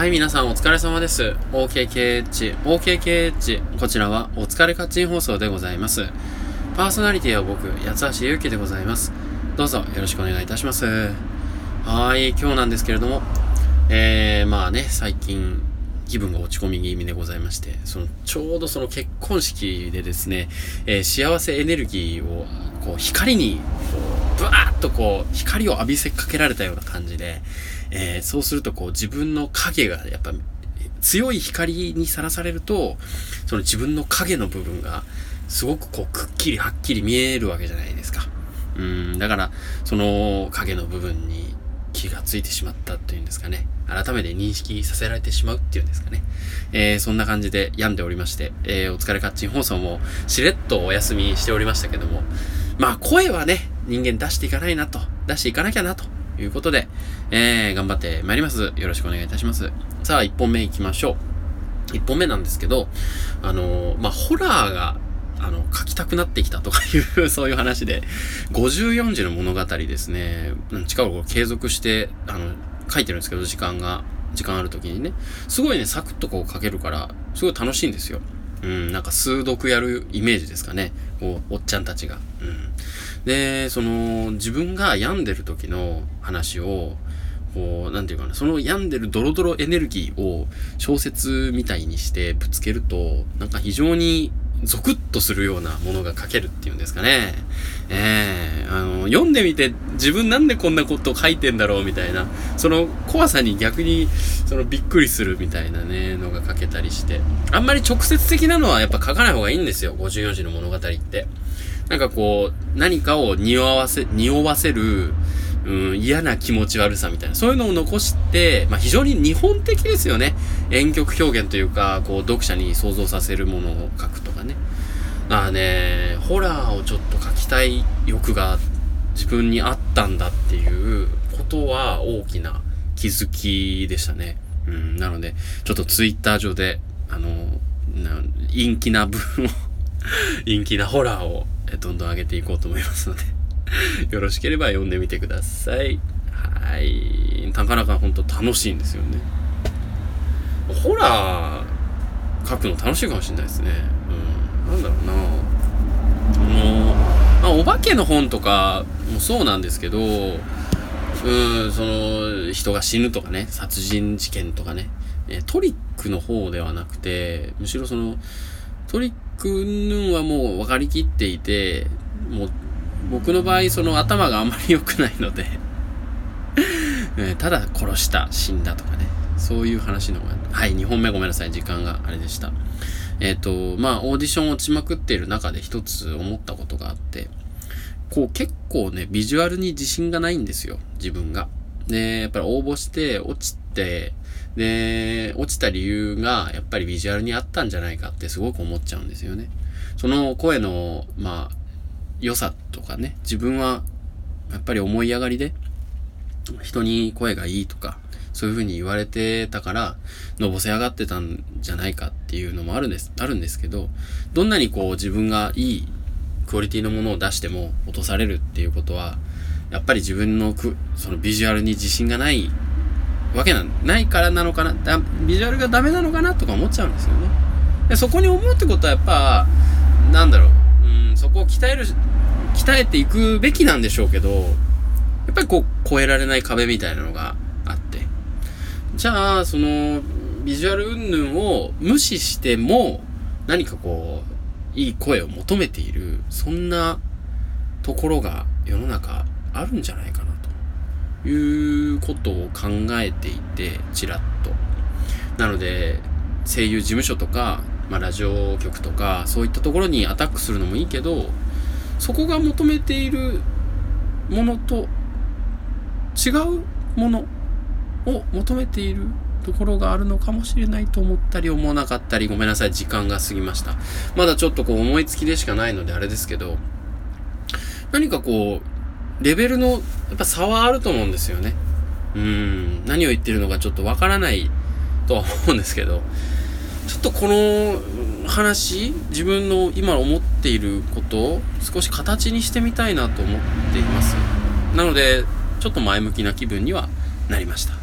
はい、皆さんお疲れ様です。OKKH、OKKH、こちらはお疲れカッチン放送でございます。パーソナリティは僕、八橋ゆうきでございます。どうぞよろしくお願いいたします。はい、今日なんですけれども、えー、まあね、最近、気分が落ち込み気味でございまして、その、ちょうどその結婚式でですね、えー、幸せエネルギーを、こう、光に、こう、ブワーッとこう、光を浴びせかけられたような感じで、えー、そうするとこう自分の影がやっぱ強い光にさらされると、その自分の影の部分がすごくこうくっきりはっきり見えるわけじゃないですか。うん、だからその影の部分に気がついてしまったというんですかね。改めて認識させられてしまうっていうんですかね。えー、そんな感じで病んでおりまして、えー、お疲れカッチン放送もしれっとお休みしておりましたけども、まあ声はね、人間出していかないなと、出していかなきゃなということで、えー、頑張って参ります。よろしくお願いいたします。さあ、1本目行きましょう。1本目なんですけど、あのー、まあ、ホラーが、あの、書きたくなってきたとかいう そういう話で、54字の物語ですね、近頃継続して、あの、書いてるんですけど、時間が、時間ある時にね、すごいね、サクッとこう書けるから、すごい楽しいんですよ。うん、なんか数読やるイメージですかね。こう、おっちゃんたちが。うん。で、その、自分が病んでる時の話を、こう、なんていうかな、その病んでるドロドロエネルギーを小説みたいにしてぶつけると、なんか非常にゾクッとするようなものが書けるっていうんですかね。ええー、あの、読んでみて自分なんでこんなこと書いてんだろうみたいな、その怖さに逆に、そのびっくりするみたいなね、のが書けたりして。あんまり直接的なのはやっぱ書かない方がいいんですよ、54字の物語って。なんかこう、何かを匂わせ、匂わせる、うん、嫌な気持ち悪さみたいな、そういうのを残して、まあ、非常に日本的ですよね。遠曲表現というか、こう、読者に想像させるものを書くとかね。まあね、ホラーをちょっと書きたい欲が自分にあったんだっていうことは大きな気づきでしたね。うん、なので、ちょっとツイッター上で、あの、な陰気な部分を 陰気なホラーをどんどん上げていこうと思いますので よろしければ読んでみてください。はい。なかなか本当楽しいんですよね。ホラー書くの楽しいかもしれないですね。うん。なんだろうなあの、まあ、お化けの本とかもそうなんですけど、うん、その、人が死ぬとかね、殺人事件とかね、えトリックの方ではなくて、むしろその、トリックぬんはもう分かりきっていて、もう、僕の場合、その頭があまり良くないので ただ殺した、死んだとかね。そういう話の方が、はい、2本目ごめんなさい、時間があれでした。えっ、ー、と、まあ、オーディション落ちまくっている中で一つ思ったことがあって、こう結構ね、ビジュアルに自信がないんですよ、自分が。で、やっぱり応募して落ちて、で、落ちた理由がやっぱりビジュアルにあったんじゃないかってすごく思っちゃうんですよね。その声の、まあ、良さとかね、自分はやっぱり思い上がりで、人に声がいいとか、そういう風に言われてたから、のぼせ上がってたんじゃないかっていうのもあるんです、あるんですけど、どんなにこう自分がいいクオリティのものを出しても落とされるっていうことは、やっぱり自分のく、そのビジュアルに自信がないわけな、ないからなのかな、ビジュアルがダメなのかなとか思っちゃうんですよね。でそこに思うってことはやっぱ、なんだろう、うん、そこを鍛える、鍛えていくべきなんでしょうけど、やっぱりこう、越えられない壁みたいなのがあって。じゃあ、その、ビジュアル云々を無視しても、何かこう、いい声を求めている、そんなところが世の中あるんじゃないかな。いうことを考えていて、ちらっと。なので、声優事務所とか、まあ、ラジオ局とか、そういったところにアタックするのもいいけど、そこが求めているものと違うものを求めているところがあるのかもしれないと思ったり思わなかったり、ごめんなさい、時間が過ぎました。まだちょっとこう思いつきでしかないのであれですけど、何かこう、レベルの、やっぱ差はあると思うんですよね。うん、何を言ってるのかちょっとわからないとは思うんですけど、ちょっとこの話、自分の今思っていることを少し形にしてみたいなと思っています。なので、ちょっと前向きな気分にはなりました。